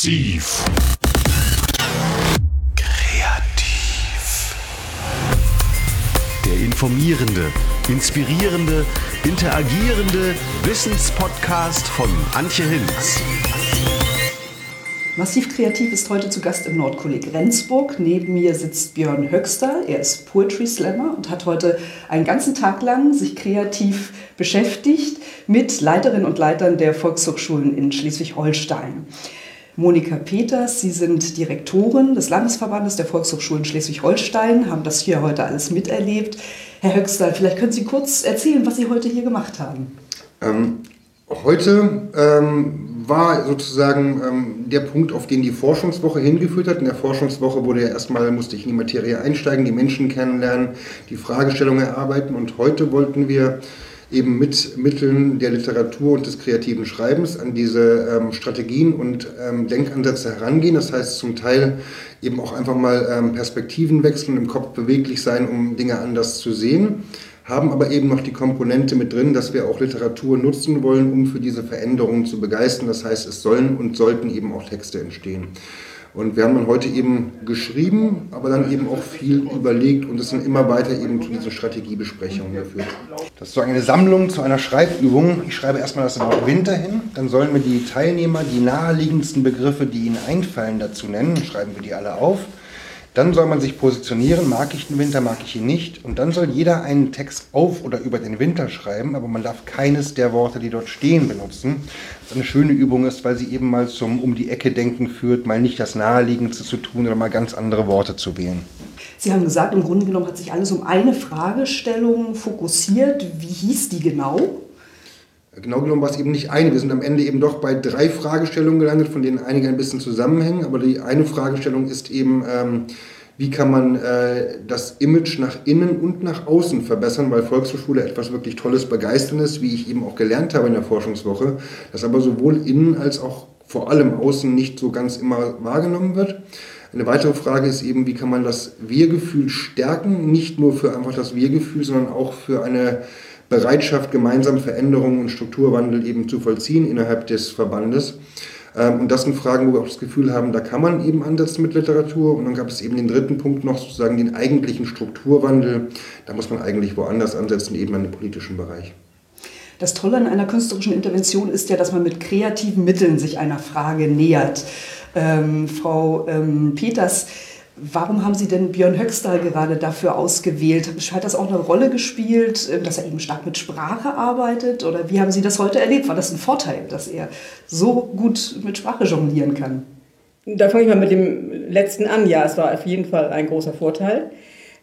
Massiv. Kreativ. Der informierende, inspirierende, interagierende Wissenspodcast von Antje Hinz. Massiv Kreativ ist heute zu Gast im Nordkolleg Rendsburg. Neben mir sitzt Björn Höxter. Er ist Poetry Slammer und hat heute einen ganzen Tag lang sich kreativ beschäftigt mit Leiterinnen und Leitern der Volkshochschulen in Schleswig-Holstein. Monika Peters, Sie sind Direktorin des Landesverbandes der Volkshochschulen Schleswig-Holstein, haben das hier heute alles miterlebt. Herr Höxter, vielleicht können Sie kurz erzählen, was Sie heute hier gemacht haben. Ähm, heute ähm, war sozusagen ähm, der Punkt, auf den die Forschungswoche hingeführt hat. In der Forschungswoche wurde ja erstmal, musste ich in die Materie einsteigen, die Menschen kennenlernen, die Fragestellungen erarbeiten und heute wollten wir eben mit Mitteln der Literatur und des kreativen Schreibens an diese ähm, Strategien und ähm, Denkansätze herangehen. Das heißt zum Teil eben auch einfach mal ähm, Perspektiven wechseln, im Kopf beweglich sein, um Dinge anders zu sehen haben aber eben noch die Komponente mit drin, dass wir auch Literatur nutzen wollen, um für diese Veränderungen zu begeistern. Das heißt, es sollen und sollten eben auch Texte entstehen. Und wir haben dann heute eben geschrieben, aber dann eben auch viel überlegt und es sind immer weiter eben zu diesen Strategiebesprechungen geführt. Das ist so eine Sammlung zu einer Schreibübung. Ich schreibe erstmal das Wort Winter hin, dann sollen mir die Teilnehmer die naheliegendsten Begriffe, die ihnen einfallen, dazu nennen. Schreiben wir die alle auf. Dann soll man sich positionieren, mag ich den Winter, mag ich ihn nicht. Und dann soll jeder einen Text auf oder über den Winter schreiben, aber man darf keines der Worte, die dort stehen, benutzen. Was eine schöne Übung ist, weil sie eben mal zum Um die Ecke denken führt, mal nicht das Naheliegendste zu tun oder mal ganz andere Worte zu wählen. Sie haben gesagt, im Grunde genommen hat sich alles um eine Fragestellung fokussiert. Wie hieß die genau? Genau genommen war es eben nicht eine. Wir sind am Ende eben doch bei drei Fragestellungen gelandet, von denen einige ein bisschen zusammenhängen. Aber die eine Fragestellung ist eben, ähm, wie kann man äh, das Image nach innen und nach außen verbessern, weil Volkshochschule etwas wirklich Tolles, Begeisterndes, wie ich eben auch gelernt habe in der Forschungswoche, das aber sowohl innen als auch vor allem außen nicht so ganz immer wahrgenommen wird. Eine weitere Frage ist eben, wie kann man das Wir-Gefühl stärken, nicht nur für einfach das Wir-Gefühl, sondern auch für eine Bereitschaft, gemeinsam Veränderungen und Strukturwandel eben zu vollziehen innerhalb des Verbandes. Ähm, und das sind Fragen, wo wir auch das Gefühl haben, da kann man eben ansetzen mit Literatur. Und dann gab es eben den dritten Punkt noch, sozusagen den eigentlichen Strukturwandel. Da muss man eigentlich woanders ansetzen, eben an dem politischen Bereich. Das Tolle an einer künstlerischen Intervention ist ja, dass man mit kreativen Mitteln sich einer Frage nähert. Ähm, Frau ähm, Peters, Warum haben Sie denn Björn Höxter gerade dafür ausgewählt? Hat das auch eine Rolle gespielt, äh, dass er eben stark mit Sprache arbeitet? Oder wie haben Sie das heute erlebt? War das ein Vorteil, dass er so gut mit Sprache jonglieren kann? Da fange ich mal mit dem letzten an. Ja, es war auf jeden Fall ein großer Vorteil.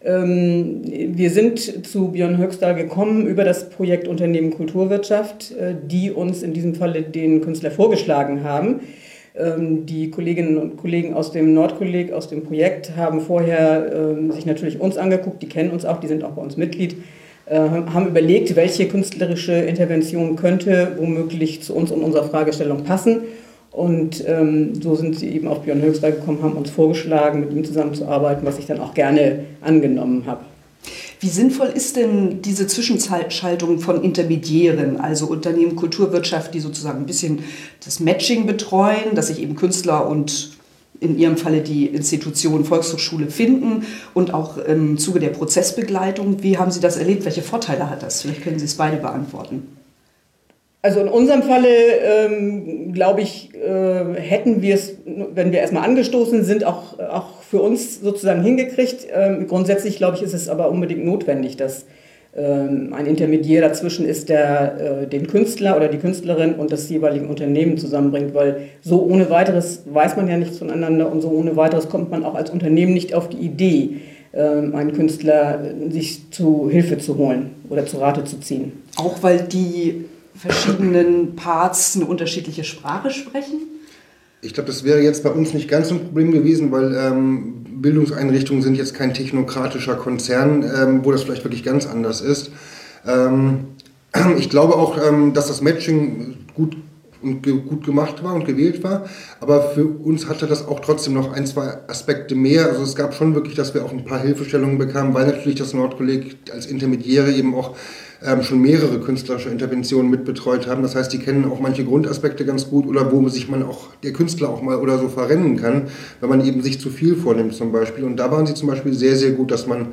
Ähm, wir sind zu Björn Höxter gekommen über das Projekt Unternehmen Kulturwirtschaft, äh, die uns in diesem Falle den Künstler vorgeschlagen haben. Ähm, die Kolleginnen und Kollegen aus dem Nordkolleg, aus dem Projekt, haben vorher ähm, sich natürlich uns angeguckt, die kennen uns auch, die sind auch bei uns Mitglied, äh, haben überlegt, welche künstlerische Intervention könnte womöglich zu uns und unserer Fragestellung passen. Und ähm, so sind sie eben auf Björn Höchster gekommen, haben uns vorgeschlagen, mit ihm zusammenzuarbeiten, was ich dann auch gerne angenommen habe. Wie sinnvoll ist denn diese Zwischenschaltung von Intermediären, also Unternehmen Kulturwirtschaft, die sozusagen ein bisschen das Matching betreuen, dass sich eben Künstler und in Ihrem Falle die Institution Volkshochschule finden und auch im Zuge der Prozessbegleitung. Wie haben Sie das erlebt? Welche Vorteile hat das? Vielleicht können Sie es beide beantworten. Also in unserem Falle, ähm, glaube ich, äh, hätten wir es, wenn wir erstmal angestoßen sind, auch, auch für uns sozusagen hingekriegt. Ähm, grundsätzlich, glaube ich, ist es aber unbedingt notwendig, dass ähm, ein Intermediär dazwischen ist, der äh, den Künstler oder die Künstlerin und das jeweilige Unternehmen zusammenbringt, weil so ohne weiteres weiß man ja nichts voneinander und so ohne weiteres kommt man auch als Unternehmen nicht auf die Idee, ähm, einen Künstler äh, sich zu Hilfe zu holen oder zu Rate zu ziehen. Auch weil die verschiedenen Parts eine unterschiedliche Sprache sprechen? Ich glaube, das wäre jetzt bei uns nicht ganz ein Problem gewesen, weil ähm, Bildungseinrichtungen sind jetzt kein technokratischer Konzern, ähm, wo das vielleicht wirklich ganz anders ist. Ähm, ich glaube auch, ähm, dass das Matching gut und ge gut gemacht war und gewählt war. Aber für uns hatte das auch trotzdem noch ein, zwei Aspekte mehr. Also es gab schon wirklich, dass wir auch ein paar Hilfestellungen bekamen, weil natürlich das Nordkolleg als Intermediäre eben auch ähm, schon mehrere künstlerische Interventionen mitbetreut haben. Das heißt, die kennen auch manche Grundaspekte ganz gut oder wo sich man auch, der Künstler auch mal oder so verrennen kann, wenn man eben sich zu viel vornimmt zum Beispiel. Und da waren sie zum Beispiel sehr, sehr gut, dass man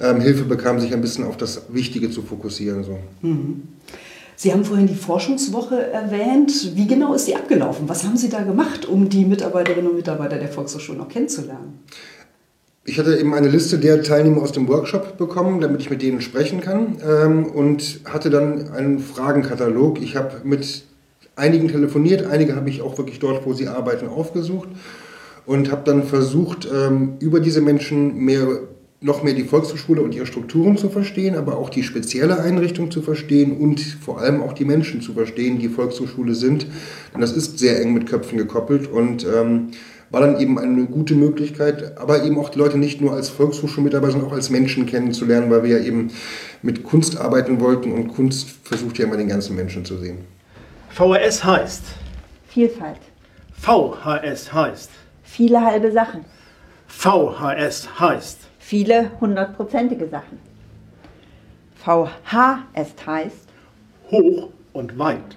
ähm, Hilfe bekam, sich ein bisschen auf das Wichtige zu fokussieren. So. Mhm. Sie haben vorhin die Forschungswoche erwähnt. Wie genau ist die abgelaufen? Was haben Sie da gemacht, um die Mitarbeiterinnen und Mitarbeiter der Volkshochschule noch kennenzulernen? Ich hatte eben eine Liste der Teilnehmer aus dem Workshop bekommen, damit ich mit denen sprechen kann ähm, und hatte dann einen Fragenkatalog. Ich habe mit einigen telefoniert, einige habe ich auch wirklich dort, wo sie arbeiten, aufgesucht und habe dann versucht, ähm, über diese Menschen mehr noch mehr die Volkshochschule und ihre Strukturen zu verstehen, aber auch die spezielle Einrichtung zu verstehen und vor allem auch die Menschen zu verstehen, die Volkshochschule sind. Denn das ist sehr eng mit Köpfen gekoppelt und ähm, war dann eben eine gute Möglichkeit, aber eben auch die Leute nicht nur als Volkshochschulmitarbeiter, sondern auch als Menschen kennenzulernen, weil wir ja eben mit Kunst arbeiten wollten und Kunst versucht ja immer den ganzen Menschen zu sehen. VHS heißt? Vielfalt. VHS heißt? Viele halbe Sachen. VHS heißt? Viele hundertprozentige Sachen. VHS heißt? Hoch und weit.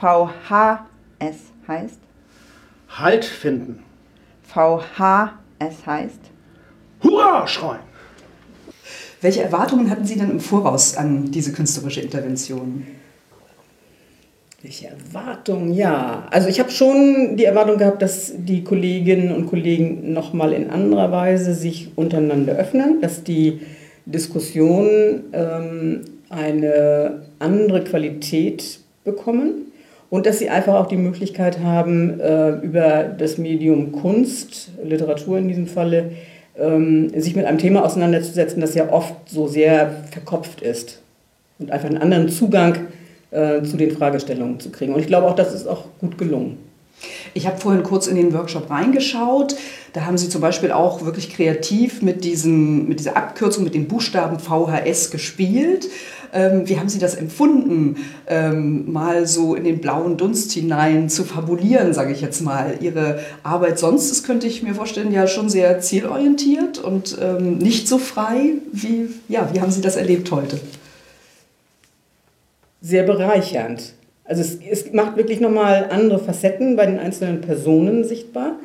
VHS heißt? Halt finden. VHS heißt? Hurra schreien. Welche Erwartungen hatten Sie denn im Voraus an diese künstlerische Intervention? Welche Erwartungen? Ja, also ich habe schon die Erwartung gehabt, dass die Kolleginnen und Kollegen nochmal in anderer Weise sich untereinander öffnen, dass die Diskussionen ähm, eine andere Qualität bekommen und dass sie einfach auch die Möglichkeit haben, äh, über das Medium Kunst, Literatur in diesem Falle, ähm, sich mit einem Thema auseinanderzusetzen, das ja oft so sehr verkopft ist und einfach einen anderen Zugang äh, zu den Fragestellungen zu kriegen. Und ich glaube auch, das ist auch gut gelungen. Ich habe vorhin kurz in den Workshop reingeschaut. Da haben Sie zum Beispiel auch wirklich kreativ mit, diesem, mit dieser Abkürzung, mit den Buchstaben VHS gespielt. Ähm, wie haben Sie das empfunden, ähm, mal so in den blauen Dunst hinein zu fabulieren, sage ich jetzt mal? Ihre Arbeit sonst ist, könnte ich mir vorstellen, ja schon sehr zielorientiert und ähm, nicht so frei. Wie, ja, wie haben Sie das erlebt heute? Sehr bereichernd. Also es, es macht wirklich nochmal andere Facetten bei den einzelnen Personen sichtbar.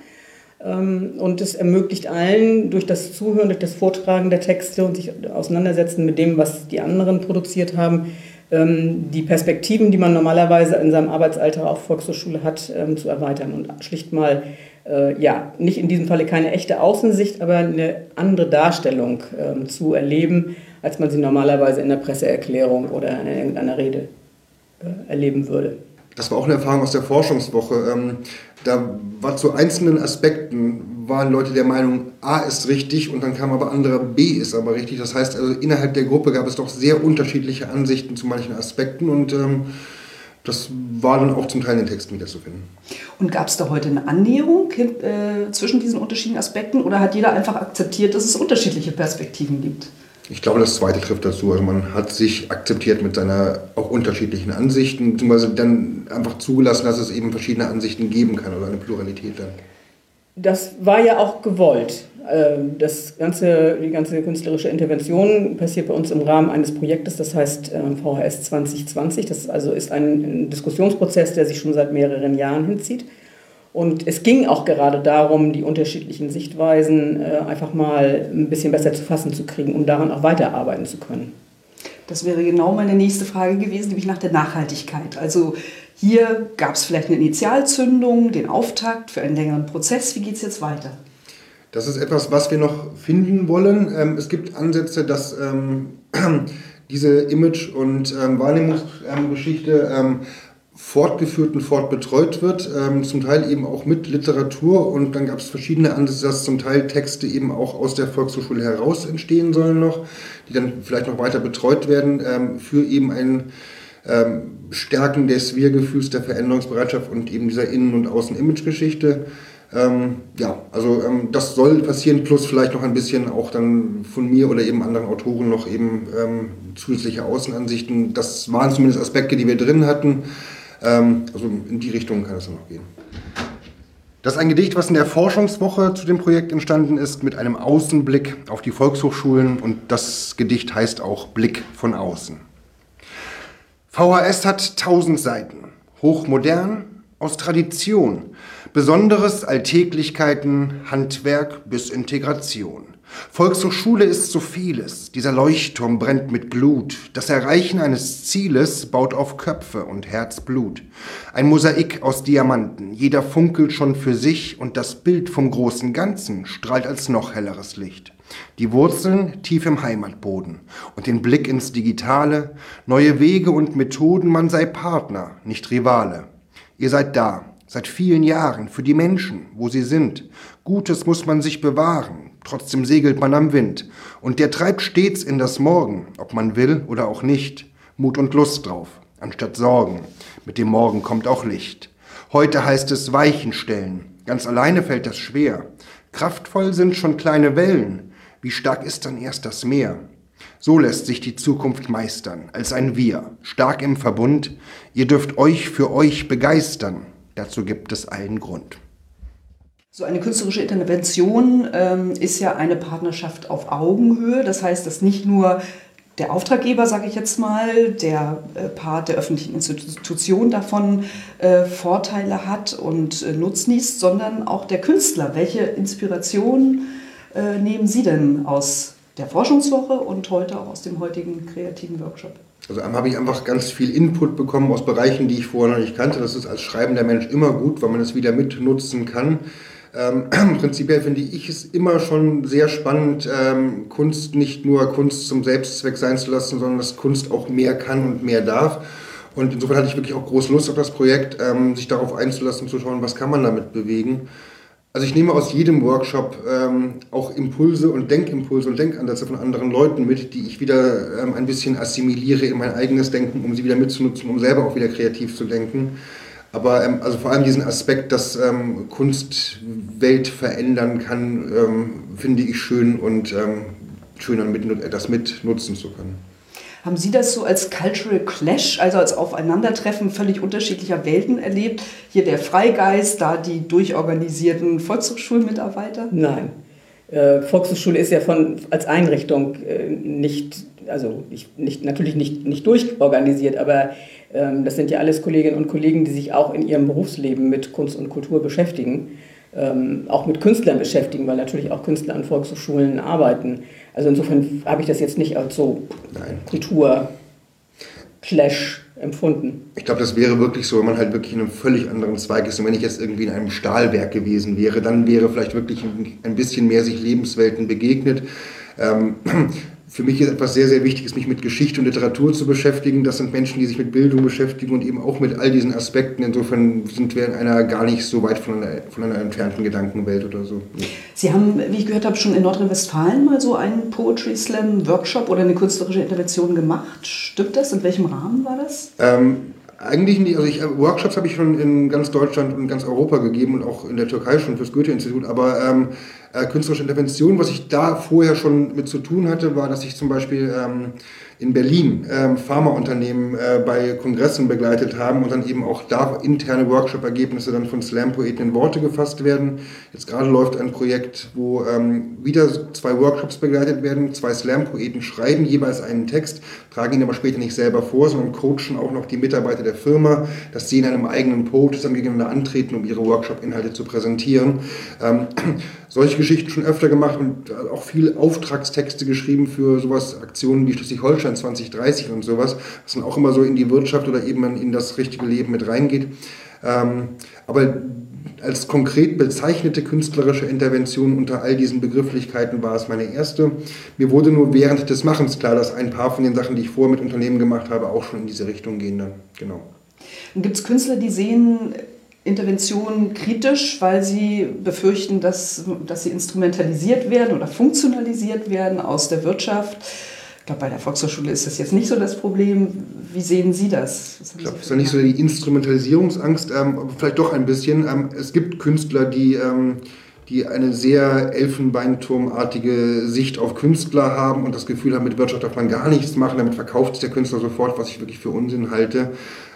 Ähm, und es ermöglicht allen durch das Zuhören, durch das Vortragen der Texte und sich auseinandersetzen mit dem, was die anderen produziert haben, ähm, die Perspektiven, die man normalerweise in seinem Arbeitsalltag auf Volkshochschule hat, ähm, zu erweitern und schlicht mal, äh, ja, nicht in diesem Falle keine echte Außensicht, aber eine andere Darstellung zu erleben, als man sie normalerweise in der Presseerklärung oder in irgendeiner Rede äh, erleben würde. Das war auch eine Erfahrung aus der Forschungswoche. Da war zu einzelnen Aspekten, waren Leute der Meinung, A ist richtig und dann kam aber anderer, B ist aber richtig. Das heißt, also innerhalb der Gruppe gab es doch sehr unterschiedliche Ansichten zu manchen Aspekten und ähm, das war dann auch zum Teil in den Texten wiederzufinden. Und gab es da heute eine Annäherung äh, zwischen diesen unterschiedlichen Aspekten oder hat jeder einfach akzeptiert, dass es unterschiedliche Perspektiven gibt? Ich glaube, das zweite trifft dazu. Also man hat sich akzeptiert mit seiner auch unterschiedlichen Ansichten, beziehungsweise dann einfach zugelassen, dass es eben verschiedene Ansichten geben kann oder eine Pluralität dann. Das war ja auch gewollt. Ähm, das ganze, die ganze künstlerische Intervention passiert bei uns im Rahmen eines Projektes, das heißt VHS 2020. Das also ist ein Diskussionsprozess, der sich schon seit mehreren Jahren hinzieht. Und es ging auch gerade darum, die unterschiedlichen Sichtweisen äh, einfach mal ein bisschen besser zu fassen zu kriegen, um daran auch weiterarbeiten zu können. Das wäre genau meine nächste Frage gewesen, nämlich nach der Nachhaltigkeit. Also hier gab es vielleicht eine Initialzündung, den Auftakt für einen längeren Prozess. Wie geht es jetzt weiter? Das ist etwas, was wir noch finden wollen. Ähm, es gibt Ansätze, dass ähm, diese Image- und ähm, Wahrnehmungsgeschichte fortgeführt und fortbetreut wird, ähm, zum Teil eben auch mit Literatur und dann gab es verschiedene Ansätze, dass zum Teil Texte eben auch aus der Volkshochschule heraus entstehen sollen noch, die dann vielleicht noch weiter betreut werden ähm, für eben ein ähm, Stärken des Wir-Gefühls, der Veränderungsbereitschaft und eben dieser Innen- und Außen-Image-Geschichte. Ähm, ja, also ähm, das soll passieren, plus vielleicht noch ein bisschen auch dann von mir oder eben anderen Autoren noch eben ähm, zusätzliche Außenansichten. Das waren zumindest Aspekte, die wir drin hatten. Ähm, also in die Richtung kann es dann noch gehen. Das ist ein Gedicht, was in der Forschungswoche zu dem Projekt entstanden ist, mit einem Außenblick auf die Volkshochschulen und das Gedicht heißt auch Blick von außen. VHS hat tausend Seiten, hochmodern, aus Tradition, Besonderes Alltäglichkeiten, Handwerk bis Integration. Volkshochschule ist so vieles. Dieser Leuchtturm brennt mit Glut. Das Erreichen eines Zieles baut auf Köpfe und Herzblut. Ein Mosaik aus Diamanten. Jeder funkelt schon für sich und das Bild vom großen Ganzen strahlt als noch helleres Licht. Die Wurzeln tief im Heimatboden und den Blick ins Digitale. Neue Wege und Methoden, man sei Partner, nicht Rivale. Ihr seid da, seit vielen Jahren, für die Menschen, wo sie sind. Gutes muss man sich bewahren, trotzdem segelt man am Wind. Und der treibt stets in das Morgen, ob man will oder auch nicht. Mut und Lust drauf, anstatt Sorgen. Mit dem Morgen kommt auch Licht. Heute heißt es Weichen stellen. Ganz alleine fällt das schwer. Kraftvoll sind schon kleine Wellen. Wie stark ist dann erst das Meer? So lässt sich die Zukunft meistern, als ein Wir, stark im Verbund. Ihr dürft euch für euch begeistern. Dazu gibt es allen Grund. So eine künstlerische Intervention ähm, ist ja eine Partnerschaft auf Augenhöhe. Das heißt, dass nicht nur der Auftraggeber, sage ich jetzt mal, der äh, Part der öffentlichen Institution davon äh, Vorteile hat und äh, nutznießt, sondern auch der Künstler. Welche Inspiration äh, nehmen Sie denn aus der Forschungswoche und heute auch aus dem heutigen kreativen Workshop. Also habe ich einfach ganz viel Input bekommen aus Bereichen, die ich vorher noch nicht kannte. Das ist als schreibender Mensch immer gut, weil man es wieder mitnutzen kann. Ähm, prinzipiell finde ich es immer schon sehr spannend, ähm, Kunst nicht nur Kunst zum Selbstzweck sein zu lassen, sondern dass Kunst auch mehr kann und mehr darf. Und insofern hatte ich wirklich auch große Lust auf das Projekt, ähm, sich darauf einzulassen, zu schauen, was kann man damit bewegen. Also ich nehme aus jedem Workshop ähm, auch Impulse und Denkimpulse und Denkansätze von anderen Leuten mit, die ich wieder ähm, ein bisschen assimiliere in mein eigenes Denken, um sie wieder mitzunutzen, um selber auch wieder kreativ zu denken. Aber ähm, also vor allem diesen Aspekt, dass ähm, Kunst Welt verändern kann, ähm, finde ich schön und ähm, schön, das mitnutzen zu können. Haben Sie das so als Cultural Clash, also als Aufeinandertreffen völlig unterschiedlicher Welten erlebt? Hier der Freigeist, da die durchorganisierten Volkshochschulmitarbeiter? Nein. Äh, Volkshochschule ist ja von, als Einrichtung äh, nicht, also nicht, nicht, natürlich nicht, nicht durchorganisiert, aber ähm, das sind ja alles Kolleginnen und Kollegen, die sich auch in ihrem Berufsleben mit Kunst und Kultur beschäftigen, ähm, auch mit Künstlern beschäftigen, weil natürlich auch Künstler an Volkshochschulen arbeiten. Also insofern habe ich das jetzt nicht als so Kultur-Clash empfunden. Ich glaube, das wäre wirklich so, wenn man halt wirklich in einem völlig anderen Zweig ist. Und wenn ich jetzt irgendwie in einem Stahlwerk gewesen wäre, dann wäre vielleicht wirklich ein bisschen mehr sich Lebenswelten begegnet. Ähm, für mich ist etwas sehr, sehr Wichtiges, mich mit Geschichte und Literatur zu beschäftigen. Das sind Menschen, die sich mit Bildung beschäftigen und eben auch mit all diesen Aspekten. Insofern sind wir in einer gar nicht so weit von einer, von einer entfernten Gedankenwelt oder so. Sie haben, wie ich gehört habe, schon in Nordrhein-Westfalen mal so einen Poetry Slam Workshop oder eine künstlerische Intervention gemacht. Stimmt das? In welchem Rahmen war das? Ähm, eigentlich nicht, also ich, äh, Workshops habe ich schon in ganz Deutschland und ganz Europa gegeben und auch in der Türkei schon fürs Goethe-Institut, aber ähm, äh, künstlerische Intervention, was ich da vorher schon mit zu tun hatte, war, dass ich zum Beispiel ähm, in Berlin ähm, Pharmaunternehmen äh, bei Kongressen begleitet haben und dann eben auch da interne Workshop-Ergebnisse dann von Slam-Poeten in Worte gefasst werden. Jetzt gerade läuft ein Projekt, wo ähm, wieder zwei Workshops begleitet werden. Zwei Slam-Poeten schreiben jeweils einen Text, tragen ihn aber später nicht selber vor, sondern coachen auch noch die Mitarbeiter der Firma, dass sie in einem eigenen Poet dann gegeneinander antreten, um ihre Workshop-Inhalte zu präsentieren. Ähm, solche Geschichten schon öfter gemacht und auch viele Auftragstexte geschrieben für sowas, Aktionen wie Schleswig-Holstein 2030 und sowas, was dann auch immer so in die Wirtschaft oder eben in das richtige Leben mit reingeht. Ähm, aber als konkret bezeichnete künstlerische Intervention unter all diesen Begrifflichkeiten war es meine erste. Mir wurde nur während des Machens klar, dass ein paar von den Sachen, die ich vorher mit Unternehmen gemacht habe, auch schon in diese Richtung gehen dann. Genau. Gibt es Künstler, die sehen Interventionen kritisch, weil sie befürchten, dass, dass sie instrumentalisiert werden oder funktionalisiert werden aus der Wirtschaft. Ich glaube, bei der Volkshochschule ist das jetzt nicht so das Problem. Wie sehen Sie das? Ich glaube, es ist ja nicht so die Instrumentalisierungsangst, ähm, aber vielleicht doch ein bisschen. Ähm, es gibt Künstler, die ähm, die eine sehr elfenbeinturmartige Sicht auf Künstler haben und das Gefühl haben, mit Wirtschaft darf man gar nichts machen, damit verkauft der Künstler sofort, was ich wirklich für Unsinn halte.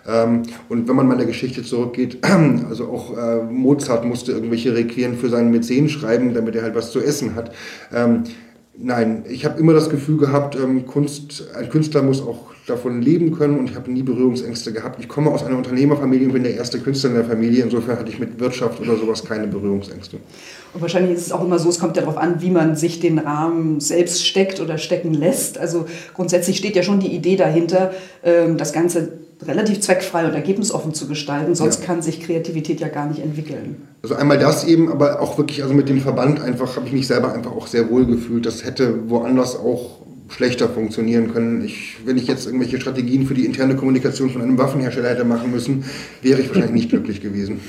Ähm, und wenn man mal in der Geschichte zurückgeht, also auch äh, Mozart musste irgendwelche Requien für seinen Mäzen schreiben, damit er halt was zu essen hat. Ähm, nein, ich habe immer das Gefühl gehabt, ähm, Kunst, ein Künstler muss auch davon leben können und ich habe nie Berührungsängste gehabt. Ich komme aus einer Unternehmerfamilie und bin der erste Künstler in der Familie. Insofern hatte ich mit Wirtschaft oder sowas keine Berührungsängste. Und wahrscheinlich ist es auch immer so, es kommt ja darauf an, wie man sich den Rahmen selbst steckt oder stecken lässt. Also grundsätzlich steht ja schon die Idee dahinter, ähm, das Ganze relativ zweckfrei und ergebnisoffen zu gestalten, sonst ja. kann sich Kreativität ja gar nicht entwickeln. Also einmal das eben, aber auch wirklich, also mit dem Verband einfach habe ich mich selber einfach auch sehr wohl gefühlt. Das hätte woanders auch schlechter funktionieren können. Ich, wenn ich jetzt irgendwelche Strategien für die interne Kommunikation von einem Waffenhersteller hätte machen müssen, wäre ich wahrscheinlich nicht glücklich gewesen.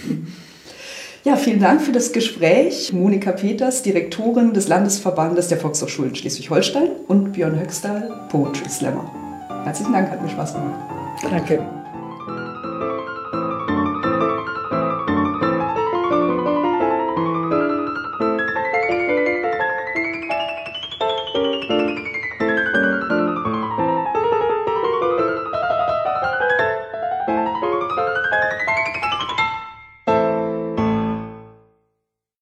Ja, vielen Dank für das Gespräch. Monika Peters, Direktorin des Landesverbandes der Volkshochschulen Schleswig-Holstein und Björn Höxtal, Poetry Slammer. Herzlichen Dank, hat mir Spaß gemacht. Danke.